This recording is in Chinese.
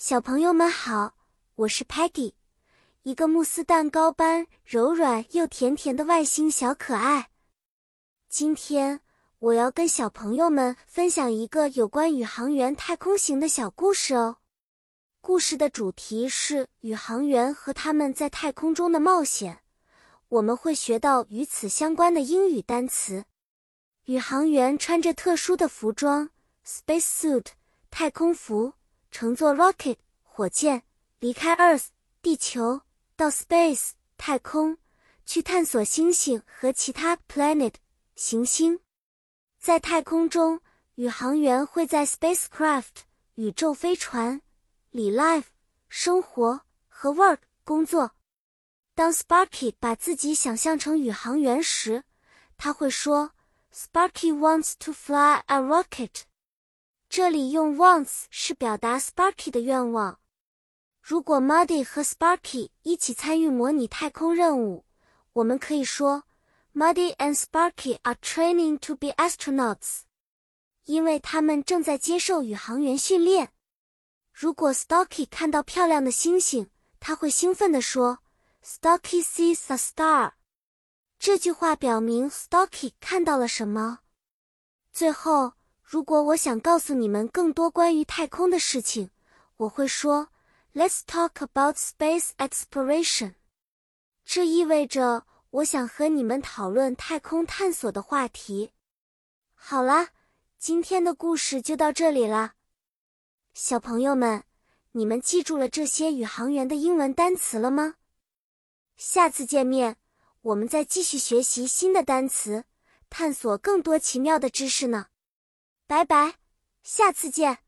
小朋友们好，我是 Peggy，一个慕斯蛋糕般柔软又甜甜的外星小可爱。今天我要跟小朋友们分享一个有关宇航员太空行的小故事哦。故事的主题是宇航员和他们在太空中的冒险。我们会学到与此相关的英语单词。宇航员穿着特殊的服装 （space suit，太空服）。乘坐 rocket 火箭离开 Earth 地球到 space 太空去探索星星和其他 planet 行星。在太空中，宇航员会在 spacecraft 宇宙飞船里 live 生活和 work 工作。当 Sparky 把自己想象成宇航员时，他会说：“Sparky wants to fly a rocket。”这里用 wants 是表达 Sparky 的愿望。如果 Muddy 和 Sparky 一起参与模拟太空任务，我们可以说 Muddy and Sparky are training to be astronauts，因为他们正在接受宇航员训练。如果 s t a l k y 看到漂亮的星星，他会兴奋地说 s t a l k y sees a star。这句话表明 s t a l k y 看到了什么。最后。如果我想告诉你们更多关于太空的事情，我会说，Let's talk about space exploration。这意味着我想和你们讨论太空探索的话题。好啦，今天的故事就到这里了。小朋友们，你们记住了这些宇航员的英文单词了吗？下次见面，我们再继续学习新的单词，探索更多奇妙的知识呢。拜拜，下次见。